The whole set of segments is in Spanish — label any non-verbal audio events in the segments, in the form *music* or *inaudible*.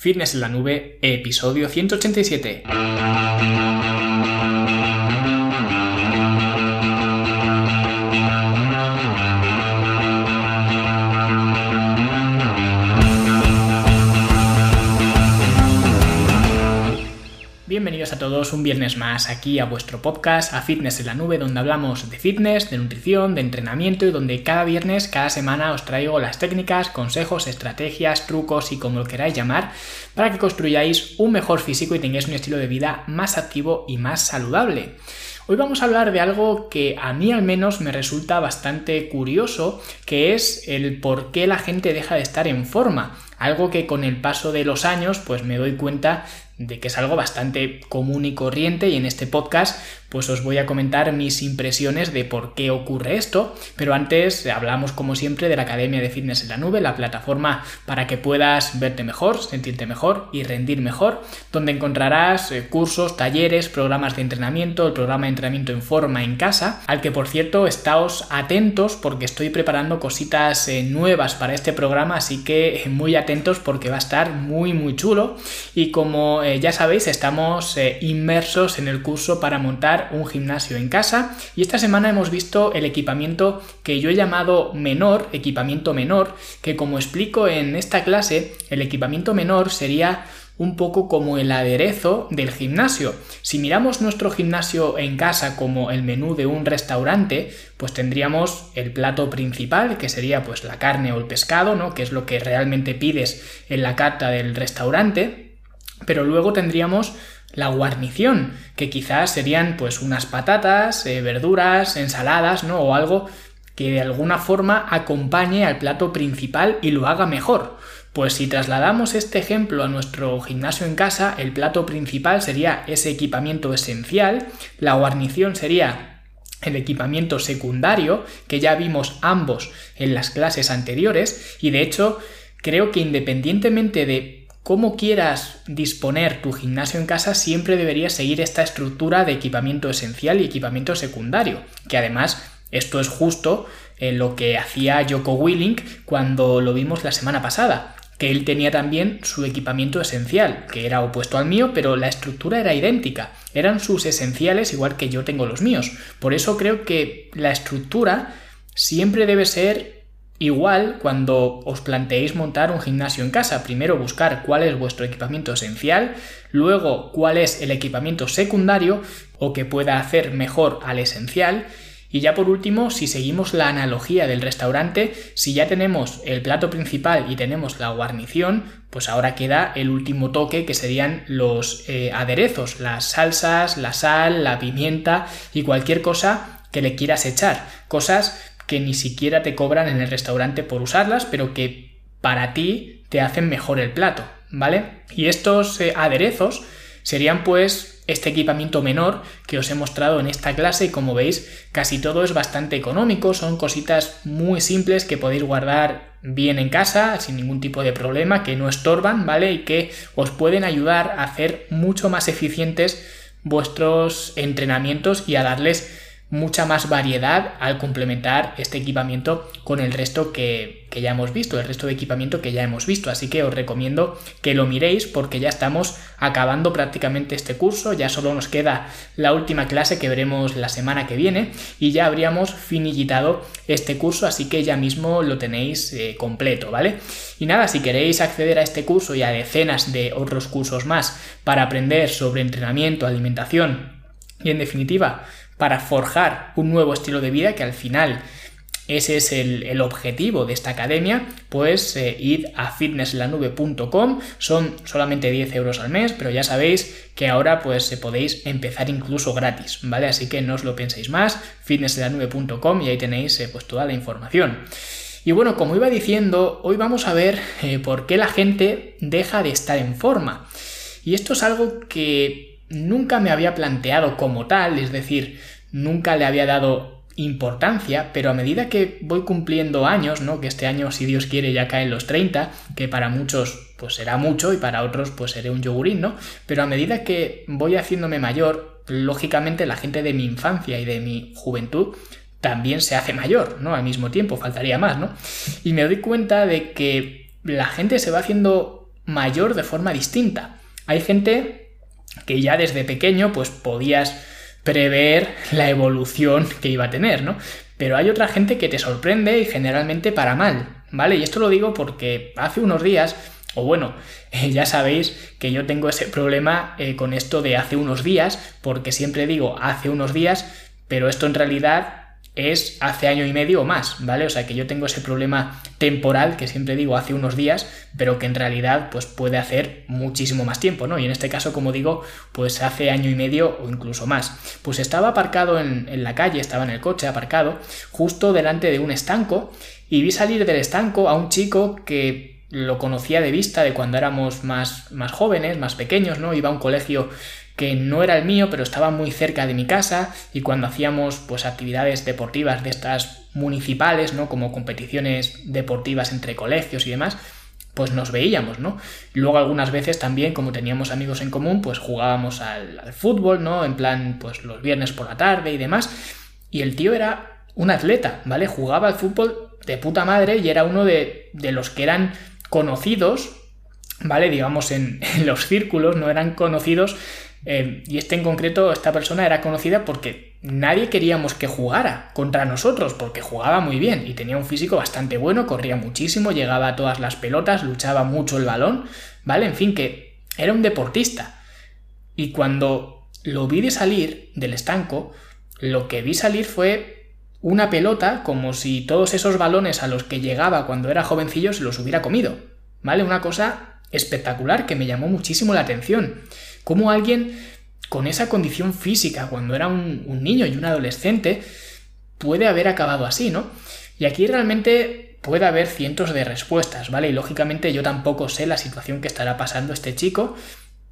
Fitness en la Nube, episodio 187. Un viernes más aquí a vuestro podcast, a Fitness en la Nube, donde hablamos de fitness, de nutrición, de entrenamiento y donde cada viernes, cada semana os traigo las técnicas, consejos, estrategias, trucos y como lo queráis llamar, para que construyáis un mejor físico y tengáis un estilo de vida más activo y más saludable. Hoy vamos a hablar de algo que a mí al menos me resulta bastante curioso, que es el por qué la gente deja de estar en forma. Algo que con el paso de los años pues me doy cuenta de que es algo bastante común y corriente y en este podcast pues os voy a comentar mis impresiones de por qué ocurre esto, pero antes hablamos como siempre de la Academia de Fitness en la Nube, la plataforma para que puedas verte mejor, sentirte mejor y rendir mejor, donde encontrarás eh, cursos, talleres, programas de entrenamiento, el programa de entrenamiento en forma en casa, al que por cierto estáos atentos porque estoy preparando cositas eh, nuevas para este programa, así que eh, muy atentos porque va a estar muy muy chulo. Y como ya sabéis estamos inmersos en el curso para montar un gimnasio en casa y esta semana hemos visto el equipamiento que yo he llamado menor, equipamiento menor, que como explico en esta clase, el equipamiento menor sería un poco como el aderezo del gimnasio. Si miramos nuestro gimnasio en casa como el menú de un restaurante, pues tendríamos el plato principal, que sería pues la carne o el pescado, ¿no? que es lo que realmente pides en la carta del restaurante, pero luego tendríamos la guarnición, que quizás serían pues unas patatas, eh, verduras, ensaladas, ¿no? O algo que de alguna forma acompañe al plato principal y lo haga mejor. Pues si trasladamos este ejemplo a nuestro gimnasio en casa, el plato principal sería ese equipamiento esencial, la guarnición sería el equipamiento secundario, que ya vimos ambos en las clases anteriores, y de hecho creo que independientemente de cómo quieras disponer tu gimnasio en casa, siempre deberías seguir esta estructura de equipamiento esencial y equipamiento secundario, que además esto es justo en lo que hacía Joko Willing cuando lo vimos la semana pasada, que él tenía también su equipamiento esencial, que era opuesto al mío, pero la estructura era idéntica, eran sus esenciales igual que yo tengo los míos. Por eso creo que la estructura siempre debe ser Igual, cuando os planteéis montar un gimnasio en casa, primero buscar cuál es vuestro equipamiento esencial, luego cuál es el equipamiento secundario o que pueda hacer mejor al esencial, y ya por último, si seguimos la analogía del restaurante, si ya tenemos el plato principal y tenemos la guarnición, pues ahora queda el último toque que serían los eh, aderezos, las salsas, la sal, la pimienta y cualquier cosa que le quieras echar. Cosas que ni siquiera te cobran en el restaurante por usarlas, pero que para ti te hacen mejor el plato, ¿vale? Y estos eh, aderezos serían pues este equipamiento menor que os he mostrado en esta clase y como veis casi todo es bastante económico, son cositas muy simples que podéis guardar bien en casa sin ningún tipo de problema, que no estorban, ¿vale? Y que os pueden ayudar a hacer mucho más eficientes vuestros entrenamientos y a darles mucha más variedad al complementar este equipamiento con el resto que, ya hemos visto, el resto de equipamiento que ya hemos visto. Así que os recomiendo que lo miréis porque ya estamos acabando prácticamente este curso, ya solo nos queda la última clase que veremos la semana que viene y ya habríamos finiquitado este curso, así que ya mismo lo tenéis eh, completo, ¿vale? Y nada, si queréis acceder a este curso y a decenas de otros cursos más para aprender sobre entrenamiento, alimentación y en definitiva para forjar un nuevo estilo de vida que al final ese es el, objetivo de esta academia, pues eh, id a fitnesslanube.com, son solamente 10 euros al mes, pero ya sabéis que ahora pues podéis empezar incluso gratis, ¿vale? Así que no os lo penséis más, fitnesslanube.com y ahí tenéis eh, pues toda la información. Y bueno, como iba diciendo, hoy vamos a ver eh, por qué la gente deja de estar en forma. Y esto es algo que nunca me había planteado como tal, es decir, nunca le había dado importancia, pero a medida que voy cumpliendo años, ¿no? Que este año, si Dios quiere, ya caen los 30, que para muchos pues será mucho y para otros pues seré un yogurín, ¿no? Pero a medida que voy haciéndome mayor, lógicamente la gente de mi infancia y de mi juventud también se hace mayor, ¿no? Al mismo tiempo, faltaría más, ¿no? Y me doy cuenta de que la gente se va haciendo mayor de forma distinta. Hay gente que ya desde pequeño pues podías prever la evolución que iba a tener, ¿no? Pero hay otra gente que te sorprende y generalmente para mal, ¿vale? Y esto lo digo porque hace unos días, o bueno, *laughs* ya sabéis que yo tengo ese problema eh, con esto de hace unos días, porque siempre digo hace unos días, pero esto en realidad es hace año y medio o más, ¿vale? O sea que yo tengo ese problema temporal que siempre digo hace unos días, pero que en realidad pues puede hacer muchísimo más tiempo, ¿no? Y en este caso, como digo, pues hace año y medio o incluso más. Pues estaba aparcado en, en la calle, estaba en el coche aparcado, justo delante de un estanco, y vi salir del estanco a un chico que lo conocía de vista de cuando éramos más, más jóvenes, más pequeños, ¿no? Iba a un colegio que no era el mío, pero estaba muy cerca de mi casa y cuando hacíamos pues actividades deportivas de estas municipales, ¿no? Como competiciones deportivas entre colegios y demás, pues nos veíamos, ¿no? Luego algunas veces también, como teníamos amigos en común, pues jugábamos al, fútbol, ¿no? En plan, pues los viernes por la tarde y demás. Y el tío era un atleta, ¿vale? Jugaba al fútbol de puta madre y era uno de, de los que eran conocidos, ¿vale? Digamos en, en los círculos, no eran conocidos eh, y este en concreto, esta persona era conocida porque nadie queríamos que jugara contra nosotros, porque jugaba muy bien y tenía un físico bastante bueno, corría muchísimo, llegaba a todas las pelotas, luchaba mucho el balón, ¿vale? En fin, que era un deportista. Y cuando lo vi de salir del estanco, lo que vi salir fue una pelota como si todos esos balones a los que llegaba cuando era jovencillo se los hubiera comido, ¿vale? Una cosa espectacular que me llamó muchísimo la atención. ¿Cómo alguien con esa condición física, cuando era un, niño y un adolescente, puede haber acabado así, ¿no? Y aquí realmente puede haber cientos de respuestas, ¿vale? Y lógicamente yo tampoco sé la situación que estará pasando este chico,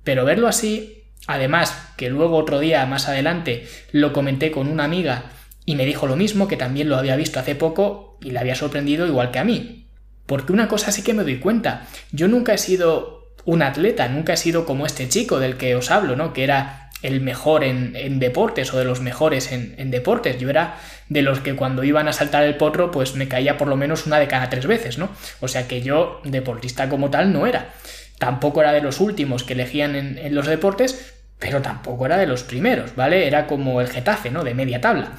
pero verlo así, además que luego otro día más adelante lo comenté con una amiga y me dijo lo mismo, que también lo había visto hace poco y le había sorprendido igual que a mí. Porque una cosa sí que me doy cuenta, yo nunca he sido un atleta, nunca he sido como este chico del que os hablo, ¿no? Que era el mejor en, deportes o de los mejores en, deportes. Yo era de los que cuando iban a saltar el potro, pues me caía por lo menos una de cada tres veces, ¿no? O sea que yo, deportista como tal, no era. Tampoco era de los últimos que elegían en, los deportes, pero tampoco era de los primeros, ¿vale? Era como el Getafe, ¿no? De media tabla.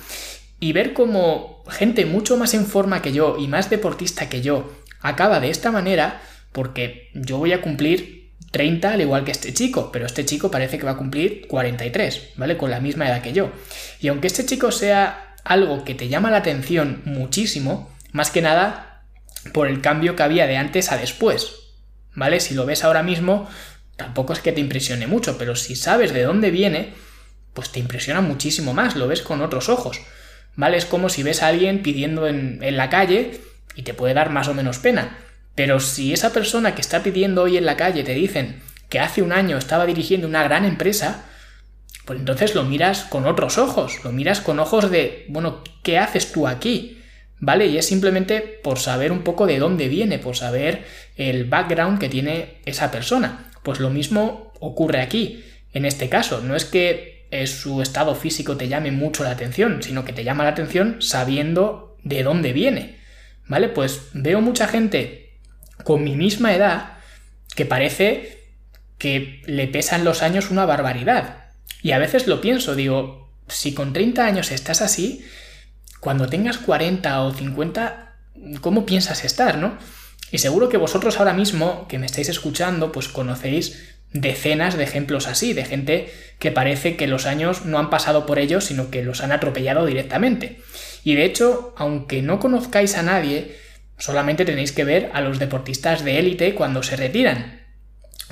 Y ver como gente mucho más en forma que yo y más deportista que yo acaba de esta manera, porque yo voy a cumplir 30 al igual que este chico, pero este chico parece que va a cumplir 43, ¿vale? Con la misma edad que yo. Y aunque este chico sea algo que te llama la atención muchísimo, más que nada por el cambio que había de antes a después, ¿vale? Si lo ves ahora mismo, tampoco es que te impresione mucho, pero si sabes de dónde viene, pues te impresiona muchísimo más, lo ves con otros ojos, ¿vale? Es como si ves a alguien pidiendo en, en la calle y te puede dar más o menos pena. Pero si esa persona que está pidiendo hoy en la calle te dicen que hace un año estaba dirigiendo una gran empresa, pues entonces lo miras con otros ojos, lo miras con ojos de, bueno, ¿qué haces tú aquí? ¿Vale? Y es simplemente por saber un poco de dónde viene, por saber el background que tiene esa persona. Pues lo mismo ocurre aquí. En este caso, no es que su estado físico te llame mucho la atención, sino que te llama la atención sabiendo de dónde viene. ¿Vale? Pues veo mucha gente con mi misma edad que parece que le pesan los años una barbaridad. Y a veces lo pienso, digo, si con 30 años estás así, cuando tengas 40 o 50, ¿cómo piensas estar, no? Y seguro que vosotros ahora mismo, que me estáis escuchando, pues conocéis decenas de ejemplos así, de gente que parece que los años no han pasado por ellos, sino que los han atropellado directamente. Y de hecho, aunque no conozcáis a nadie, Solamente tenéis que ver a los deportistas de élite cuando se retiran,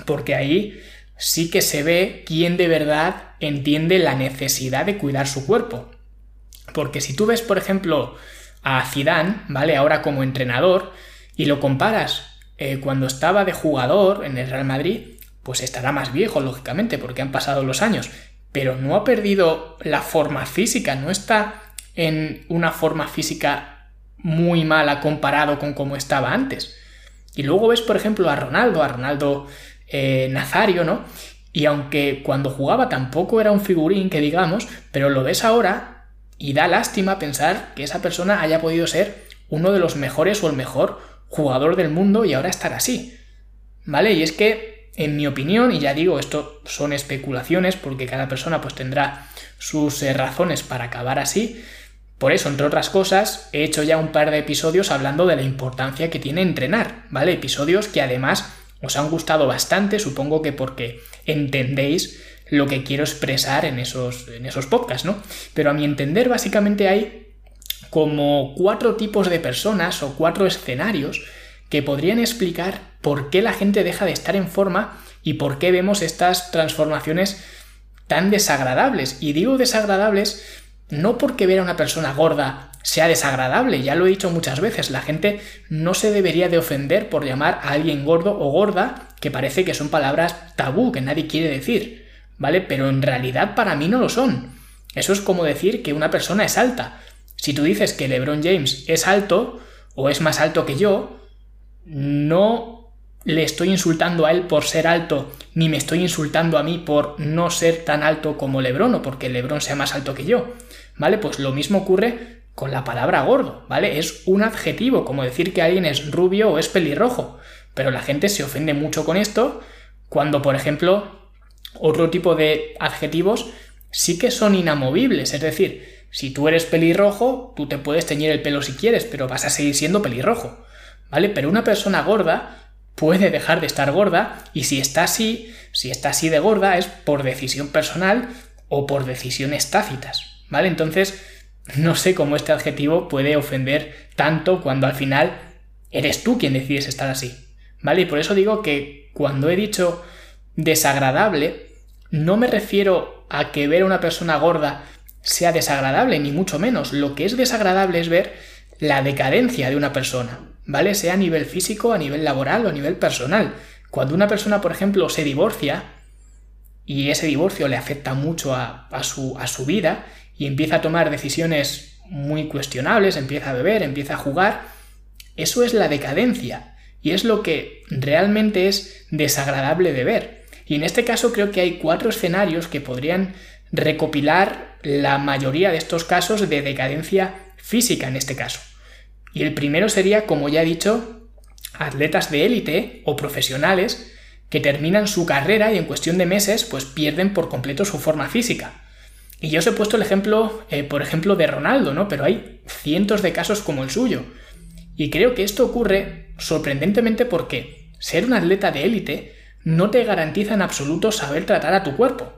porque ahí sí que se ve quién de verdad entiende la necesidad de cuidar su cuerpo. Porque si tú ves, por ejemplo, a Zidane, ¿vale? Ahora como entrenador, y lo comparas eh, cuando estaba de jugador en el Real Madrid, pues estará más viejo, lógicamente, porque han pasado los años, pero no ha perdido la forma física, no está en una forma física muy mala comparado con cómo estaba antes. Y luego ves, por ejemplo, a Ronaldo, a Ronaldo eh, Nazario, ¿no? Y aunque cuando jugaba tampoco era un figurín, que digamos, pero lo ves ahora y da lástima pensar que esa persona haya podido ser uno de los mejores o el mejor jugador del mundo y ahora estar así. ¿vale? Y es que, en mi opinión, y ya digo, esto son especulaciones porque cada persona pues tendrá sus eh, razones para acabar así, por eso, entre otras cosas, he hecho ya un par de episodios hablando de la importancia que tiene entrenar, ¿vale? Episodios que además os han gustado bastante, supongo que porque entendéis lo que quiero expresar en esos, en esos podcasts, ¿no? Pero a mi entender, básicamente hay como cuatro tipos de personas o cuatro escenarios que podrían explicar por qué la gente deja de estar en forma y por qué vemos estas transformaciones tan desagradables. Y digo desagradables no porque ver a una persona gorda sea desagradable, ya lo he dicho muchas veces, la gente no se debería de ofender por llamar a alguien gordo o gorda, que parece que son palabras tabú, que nadie quiere decir, ¿vale? Pero en realidad para mí no lo son. Eso es como decir que una persona es alta. Si tú dices que LeBron James es alto, o es más alto que yo, no le estoy insultando a él por ser alto, ni me estoy insultando a mí por no ser tan alto como LeBron o porque LeBron sea más alto que yo. ¿Vale? Pues lo mismo ocurre con la palabra gordo, ¿vale? Es un adjetivo, como decir que alguien es rubio o es pelirrojo. Pero la gente se ofende mucho con esto cuando, por ejemplo, otro tipo de adjetivos sí que son inamovibles. Es decir, si tú eres pelirrojo, tú te puedes teñir el pelo si quieres, pero vas a seguir siendo pelirrojo. ¿Vale? Pero una persona gorda puede dejar de estar gorda y si está así, si está así de gorda es por decisión personal o por decisiones tácitas. ¿vale? Entonces, no sé cómo este adjetivo puede ofender tanto cuando al final eres tú quien decides estar así, ¿vale? Y por eso digo que cuando he dicho desagradable, no me refiero a que ver a una persona gorda sea desagradable, ni mucho menos. Lo que es desagradable es ver la decadencia de una persona, ¿vale? Sea a nivel físico, a nivel laboral o a nivel personal. Cuando una persona, por ejemplo, se divorcia y ese divorcio le afecta mucho a, su, a su vida y empieza a tomar decisiones muy cuestionables, empieza a beber, empieza a jugar, eso es la decadencia y es lo que realmente es desagradable de ver. Y en este caso creo que hay cuatro escenarios que podrían recopilar la mayoría de estos casos de decadencia física en este caso. Y el primero sería, como ya he dicho, atletas de élite o profesionales que terminan su carrera y en cuestión de meses pues pierden por completo su forma física. Y yo os he puesto el ejemplo, eh, por ejemplo, de Ronaldo, ¿no? Pero hay cientos de casos como el suyo. Y creo que esto ocurre sorprendentemente porque ser un atleta de élite no te garantiza en absoluto saber tratar a tu cuerpo.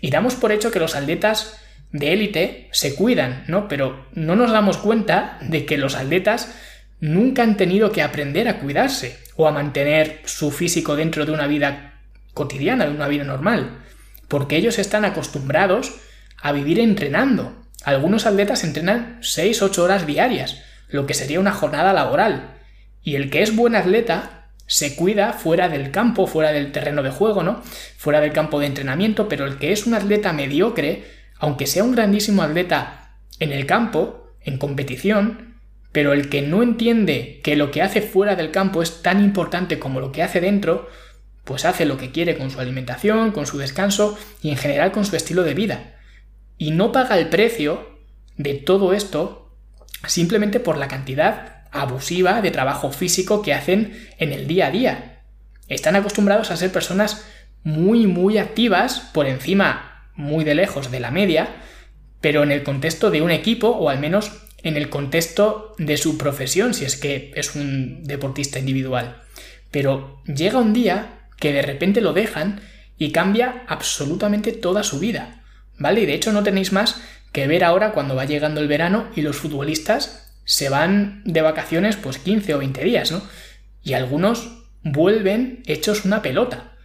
Y damos por hecho que los atletas de élite se cuidan, ¿no? Pero no nos damos cuenta de que los atletas nunca han tenido que aprender a cuidarse o a mantener su físico dentro de una vida cotidiana, de una vida normal, porque ellos están acostumbrados a vivir entrenando. Algunos atletas entrenan 6-8 horas diarias, lo que sería una jornada laboral. Y el que es buen atleta se cuida fuera del campo, fuera del terreno de juego, ¿no? Fuera del campo de entrenamiento, pero el que es un atleta mediocre, aunque sea un grandísimo atleta en el campo, en competición, pero el que no entiende que lo que hace fuera del campo es tan importante como lo que hace dentro, pues hace lo que quiere con su alimentación, con su descanso y en general con su estilo de vida y no paga el precio de todo esto simplemente por la cantidad abusiva de trabajo físico que hacen en el día a día. Están acostumbrados a ser personas muy muy activas, por encima muy de lejos de la media, pero en el contexto de un equipo o al menos en el contexto de su profesión, si es que es un deportista individual. Pero llega un día que de repente lo dejan y cambia absolutamente toda su vida. ¿vale? Y de hecho no tenéis más que ver ahora cuando va llegando el verano y los futbolistas se van de vacaciones pues 15 o 20 días, ¿no? Y algunos vuelven hechos una pelota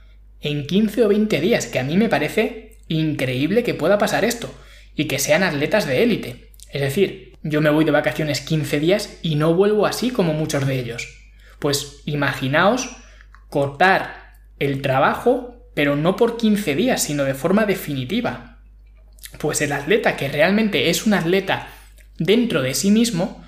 en 15 o 20 días, que a mí me parece increíble que pueda pasar esto y que sean atletas de élite. Es decir, yo me voy de vacaciones 15 días y no vuelvo así como muchos de ellos. Pues imaginaos cortar el trabajo, pero no por 15 días, sino de forma definitiva pues el atleta que realmente es un atleta dentro de sí mismo,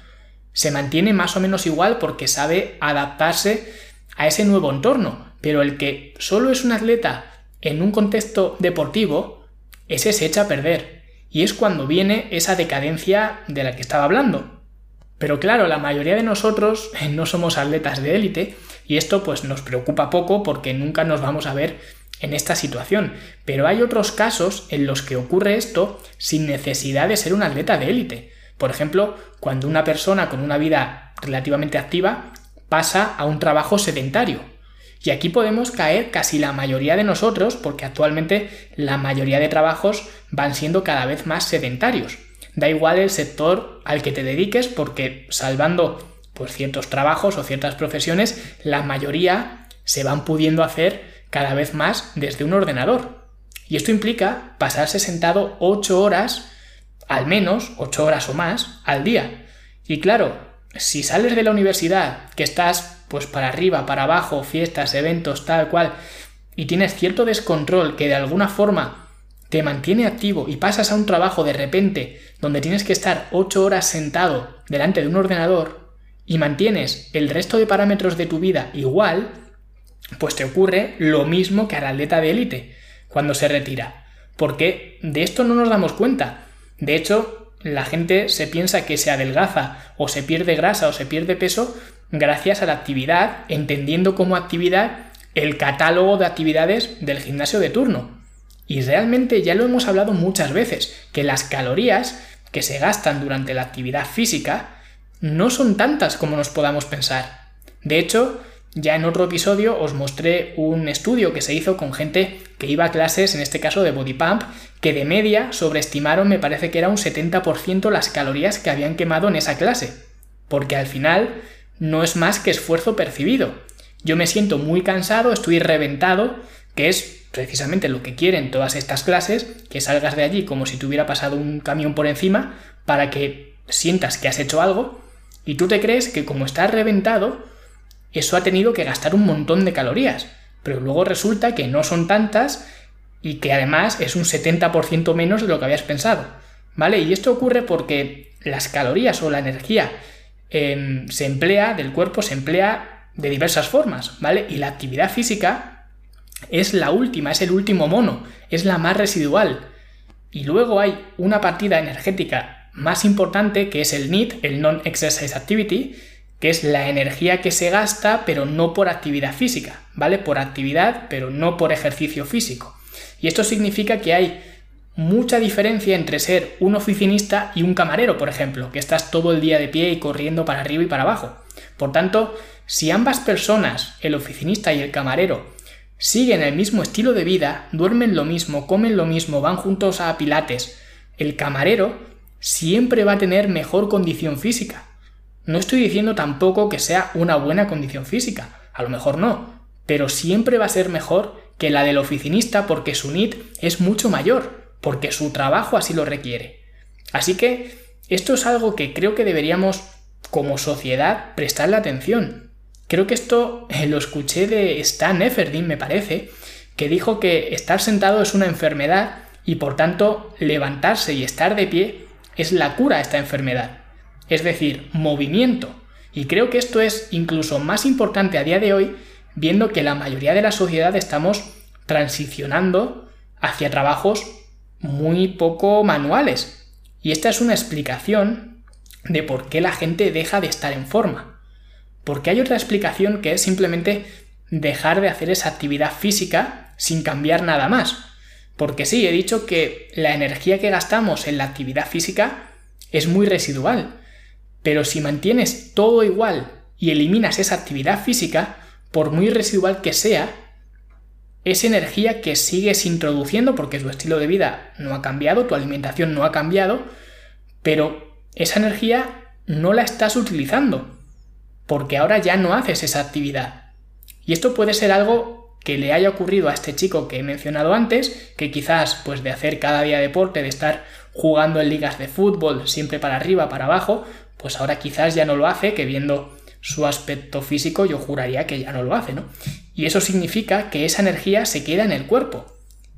se mantiene más o menos igual porque sabe adaptarse a ese nuevo entorno. Pero el que solo es un atleta en un contexto deportivo, ese se echa a perder. Y es cuando viene esa decadencia de la que estaba hablando. Pero claro, la mayoría de nosotros *laughs* no somos atletas de élite, Y esto pues nos preocupa poco porque nunca nos vamos a ver en esta situación. Pero hay otros casos en los que ocurre esto sin necesidad de ser un atleta de élite. Por ejemplo, cuando una persona con una vida relativamente activa pasa a un trabajo sedentario. Y aquí podemos caer casi la mayoría de nosotros porque actualmente la mayoría de trabajos van siendo cada vez más sedentarios. Da igual el sector al que te dediques porque salvando pues ciertos trabajos o ciertas profesiones, la mayoría se van pudiendo hacer cada vez más desde un ordenador. Y esto implica pasarse sentado 8 horas, al menos 8 horas o más, al día. Y claro, si sales de la universidad, que estás pues para arriba, para abajo, fiestas, eventos, tal cual, y tienes cierto descontrol que de alguna forma te mantiene activo y pasas a un trabajo de repente donde tienes que estar 8 horas sentado delante de un ordenador y mantienes el resto de parámetros de tu vida igual, pues te ocurre lo mismo que al atleta de élite cuando se retira. Porque de esto no nos damos cuenta. De hecho, la gente se piensa que se adelgaza o se pierde grasa o se pierde peso gracias a la actividad, entendiendo como actividad el catálogo de actividades del gimnasio de turno. Y realmente ya lo hemos hablado muchas veces, que las calorías que se gastan durante la actividad física no son tantas como nos podamos pensar. De hecho, ya en otro episodio os mostré un estudio que se hizo con gente que iba a clases, en este caso de body pump, que de media sobreestimaron, me parece que era un 70% las calorías que habían quemado en esa clase. Porque al final no es más que esfuerzo percibido. Yo me siento muy cansado, estoy reventado, que es precisamente lo que quieren todas estas clases, que salgas de allí como si te hubiera pasado un camión por encima, para que sientas que has hecho algo, y tú te crees que como estás reventado, eso ha tenido que gastar un montón de calorías, pero luego resulta que no son tantas y que además es un 70% menos de lo que habías pensado, ¿vale? Y esto ocurre porque las calorías o la energía se emplea, del cuerpo se emplea de diversas formas, ¿vale? Y la actividad física es la última, es el último mono, es la más residual. Y luego hay una partida energética más importante que es el NEAT, el Non-Exercise Activity, que es la energía que se gasta, pero no por actividad física, ¿vale? Por actividad, pero no por ejercicio físico. Y esto significa que hay mucha diferencia entre ser un oficinista y un camarero, por ejemplo, que estás todo el día de pie y corriendo para arriba y para abajo. Por tanto, si ambas personas, el oficinista y el camarero, siguen el mismo estilo de vida, duermen lo mismo, comen lo mismo, van juntos a pilates, el camarero siempre va a tener mejor condición física, no estoy diciendo tampoco que sea una buena condición física, a lo mejor no, pero siempre va a ser mejor que la del oficinista porque su NIT es mucho mayor, porque su trabajo así lo requiere. Así que esto es algo que creo que deberíamos como sociedad prestarle atención. Creo que esto eh, lo escuché de Stan Efferdin, me parece, que dijo que estar sentado es una enfermedad y por tanto levantarse y estar de pie es la cura a esta enfermedad es decir, movimiento. Y creo que esto es incluso más importante a día de hoy, viendo que la mayoría de la sociedad estamos transicionando hacia trabajos muy poco manuales. Y esta es una explicación de por qué la gente deja de estar en forma. Porque hay otra explicación que es simplemente dejar de hacer esa actividad física sin cambiar nada más. Porque sí, he dicho que la energía que gastamos en la actividad física es muy residual. Pero si mantienes todo igual y eliminas esa actividad física, por muy residual que sea, esa energía que sigues introduciendo porque tu estilo de vida no ha cambiado, tu alimentación no ha cambiado, pero esa energía no la estás utilizando porque ahora ya no haces esa actividad. Y esto puede ser algo que le haya ocurrido a este chico que he mencionado antes, que quizás pues de hacer cada día deporte, de estar jugando en ligas de fútbol siempre para arriba, para abajo, pues ahora quizás ya no lo hace, que viendo su aspecto físico yo juraría que ya no lo hace, ¿no? Y eso significa que esa energía se queda en el cuerpo.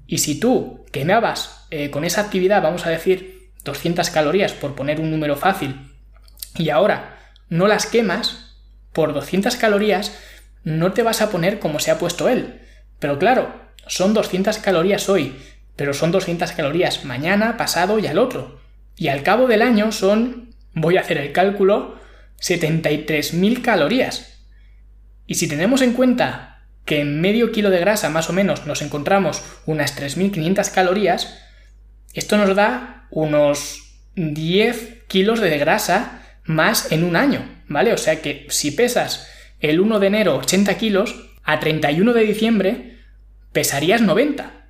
Y si tú quemabas eh, con esa actividad, vamos a decir, 200 calorías por poner un número fácil, y ahora no las quemas, por 200 calorías no te vas a poner como se ha puesto él. Pero claro, son 200 calorías hoy, pero son 200 calorías mañana, pasado y al otro. Y al cabo del año son voy a hacer el cálculo, 73.000 calorías. Y si tenemos en cuenta que en medio kilo de grasa más o menos nos encontramos unas 3.500 calorías, esto nos da unos 10 kilos de grasa más en un año, ¿vale? O sea que si pesas el 1 de enero 80 kilos, a 31 de diciembre pesarías 90,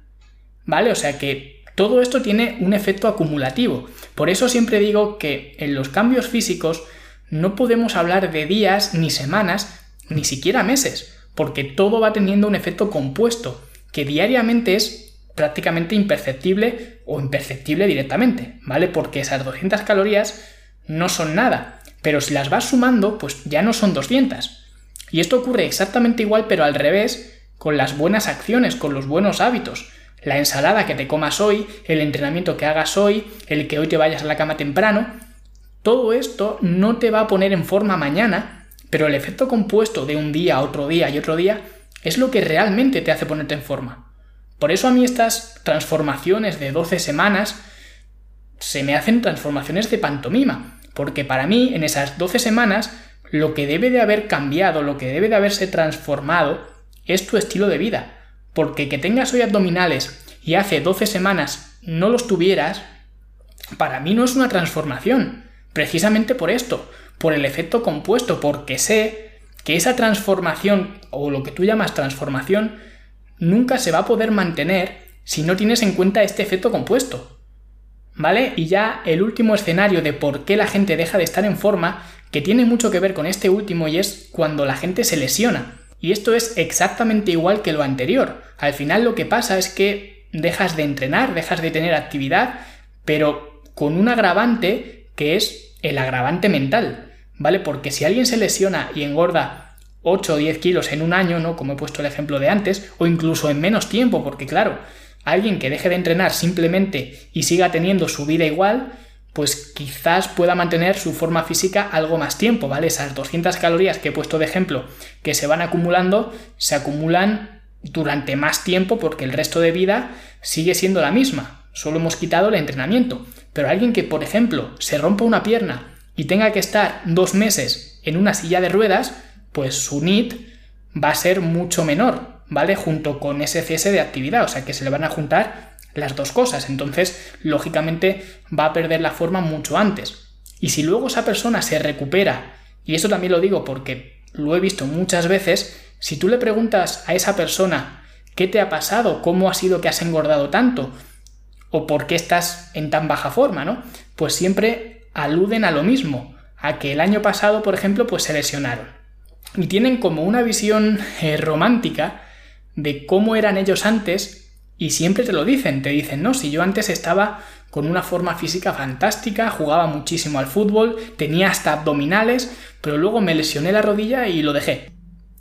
¿vale? O sea que todo esto tiene un efecto acumulativo. Por eso siempre digo que en los cambios físicos no podemos hablar de días ni semanas, ni siquiera meses, porque todo va teniendo un efecto compuesto, que diariamente es prácticamente imperceptible o imperceptible directamente, ¿vale? Porque esas 200 calorías no son nada, pero si las vas sumando, pues ya no son 200. Y esto ocurre exactamente igual, pero al revés, con las buenas acciones, con los buenos hábitos. La ensalada que te comas hoy, el entrenamiento que hagas hoy, el que hoy te vayas a la cama temprano, todo esto no te va a poner en forma mañana, pero el efecto compuesto de un día, otro día y otro día es lo que realmente te hace ponerte en forma. Por eso a mí estas transformaciones de 12 semanas se me hacen transformaciones de pantomima, porque para mí en esas 12 semanas lo que debe de haber cambiado, lo que debe de haberse transformado es tu estilo de vida, porque que tengas hoy abdominales y hace 12 semanas no los tuvieras, para mí no es una transformación, precisamente por esto, por el efecto compuesto, porque sé que esa transformación, o lo que tú llamas transformación, nunca se va a poder mantener si no tienes en cuenta este efecto compuesto. ¿Vale? Y ya el último escenario de por qué la gente deja de estar en forma, que tiene mucho que ver con este último y es cuando la gente se lesiona. Y esto es exactamente igual que lo anterior. Al final lo que pasa es que dejas de entrenar, dejas de tener actividad, pero con un agravante que es el agravante mental. ¿Vale? Porque si alguien se lesiona y engorda 8 o 10 kilos en un año, ¿no? Como he puesto el ejemplo de antes, o incluso en menos tiempo, porque claro, alguien que deje de entrenar simplemente y siga teniendo su vida igual, pues quizás pueda mantener su forma física algo más tiempo, ¿vale? Esas 200 calorías que he puesto de ejemplo que se van acumulando, se acumulan durante más tiempo porque el resto de vida sigue siendo la misma, solo hemos quitado el entrenamiento. Pero alguien que, por ejemplo, se rompa una pierna y tenga que estar dos meses en una silla de ruedas, pues su NIT va a ser mucho menor, ¿vale? Junto con ese cese de actividad, o sea que se le van a juntar las dos cosas, entonces lógicamente va a perder la forma mucho antes. Y si luego esa persona se recupera, y esto también lo digo porque lo he visto muchas veces, si tú le preguntas a esa persona qué te ha pasado, cómo ha sido que has engordado tanto, o por qué estás en tan baja forma, ¿no? Pues siempre aluden a lo mismo, a que el año pasado, por ejemplo, pues se lesionaron. Y tienen como una visión eh, romántica de cómo eran ellos antes y siempre te lo dicen, te dicen, no, si yo antes estaba con una forma física fantástica, jugaba muchísimo al fútbol, tenía hasta abdominales, pero luego me lesioné la rodilla y lo dejé.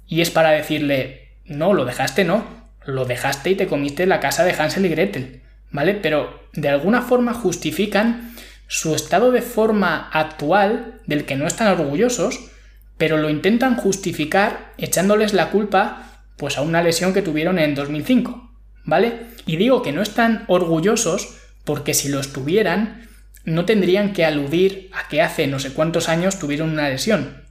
Y es para decirle, no, lo dejaste no, lo dejaste y te comiste la casa de Hansel y Gretel, ¿vale? Pero de alguna forma justifican su estado de forma actual del que no están orgullosos, pero lo intentan justificar echándoles la culpa pues a una lesión que tuvieron en 2005, ¿vale? Y digo que no están orgullosos porque si lo estuvieran, no tendrían que aludir a que hace no sé cuántos años tuvieron una lesión.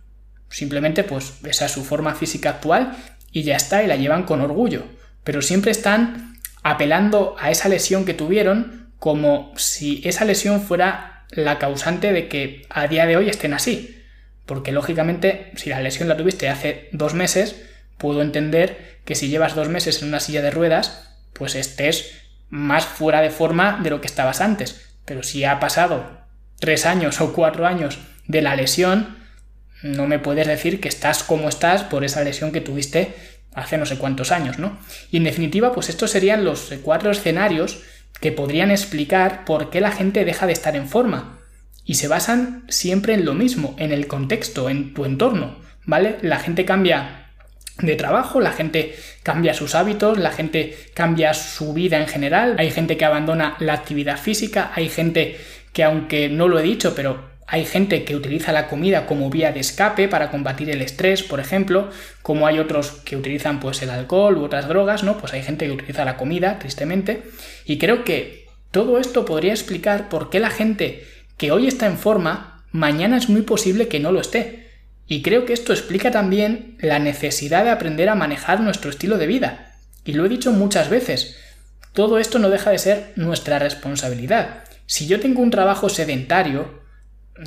Simplemente pues esa es su forma física actual y ya está y la llevan con orgullo. Pero siempre están apelando a esa lesión que tuvieron como si esa lesión fuera la causante de que a día de hoy estén así. Porque lógicamente si la lesión la tuviste hace dos meses, puedo entender que si llevas dos meses en una silla de ruedas, pues estés más fuera de forma de lo que estabas antes. Pero si ha pasado tres años o cuatro años de la lesión, no me puedes decir que estás como estás por esa lesión que tuviste hace no sé cuántos años, ¿no? Y en definitiva, pues estos serían los cuatro escenarios que podrían explicar por qué la gente deja de estar en forma. Y se basan siempre en lo mismo, en el contexto, en tu entorno, ¿vale? La gente cambia de trabajo, la gente cambia sus hábitos, la gente cambia su vida en general, hay gente que abandona la actividad física, hay gente que aunque no lo he dicho, pero hay gente que utiliza la comida como vía de escape para combatir el estrés, por ejemplo, como hay otros que utilizan pues el alcohol u otras drogas, ¿no? Pues hay gente que utiliza la comida, tristemente, y creo que todo esto podría explicar por qué la gente que hoy está en forma, mañana es muy posible que no lo esté. Y creo que esto explica también la necesidad de aprender a manejar nuestro estilo de vida. Y lo he dicho muchas veces, todo esto no deja de ser nuestra responsabilidad. Si yo tengo un trabajo sedentario,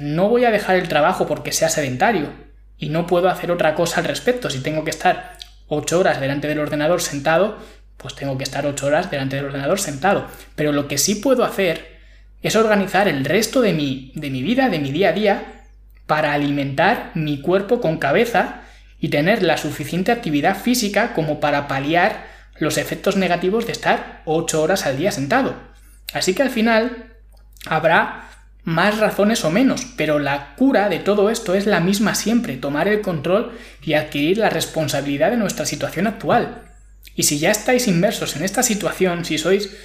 no voy a dejar el trabajo porque sea sedentario y no puedo hacer otra cosa al respecto. Si tengo que estar 8 horas delante del ordenador sentado, pues tengo que estar 8 horas delante del ordenador sentado. Pero lo que sí puedo hacer es organizar el resto de mi, de mi vida, de mi día a día, para alimentar mi cuerpo con cabeza y tener la suficiente actividad física como para paliar los efectos negativos de estar 8 horas al día sentado. Así que al final habrá más razones o menos, pero la cura de todo esto es la misma siempre, tomar el control y adquirir la responsabilidad de nuestra situación actual. Y si ya estáis inmersos en esta situación, si sois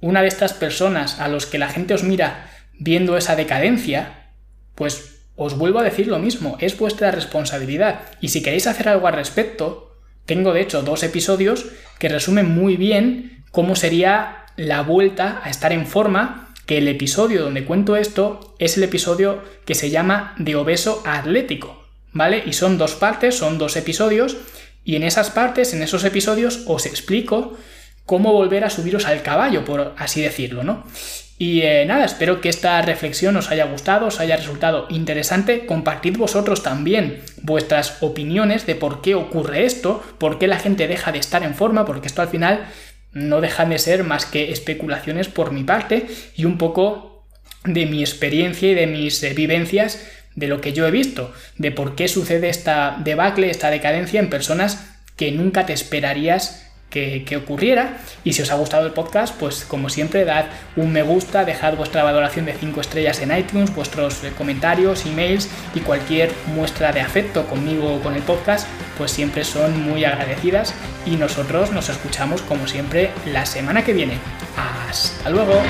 una de estas personas a los que la gente os mira viendo esa decadencia, pues os vuelvo a decir lo mismo, es vuestra responsabilidad. Y si queréis hacer algo al respecto, tengo de hecho dos episodios que resumen muy bien cómo sería la vuelta a estar en forma, que el episodio donde cuento esto es el episodio que se llama de obeso atlético, ¿vale? Y son dos partes, son dos episodios, y en esas partes, en esos episodios, os explico cómo volver a subiros al caballo, por así decirlo, ¿no? Y eh, nada, espero que esta reflexión os haya gustado, os haya resultado interesante. Compartid vosotros también vuestras opiniones de por qué ocurre esto, por qué la gente deja de estar en forma, porque esto al final no dejan de ser más que especulaciones por mi parte y un poco de mi experiencia y de mis eh, vivencias de lo que yo he visto, de por qué sucede esta debacle, esta decadencia en personas que nunca te esperarías que, ocurriera. Y si os ha gustado el podcast, pues como siempre, dad un me gusta, dejad vuestra valoración de 5 estrellas en iTunes, vuestros eh, comentarios, emails y cualquier muestra de afecto conmigo o con el podcast, pues siempre son muy agradecidas. Y nosotros nos escuchamos como siempre la semana que viene. Hasta luego.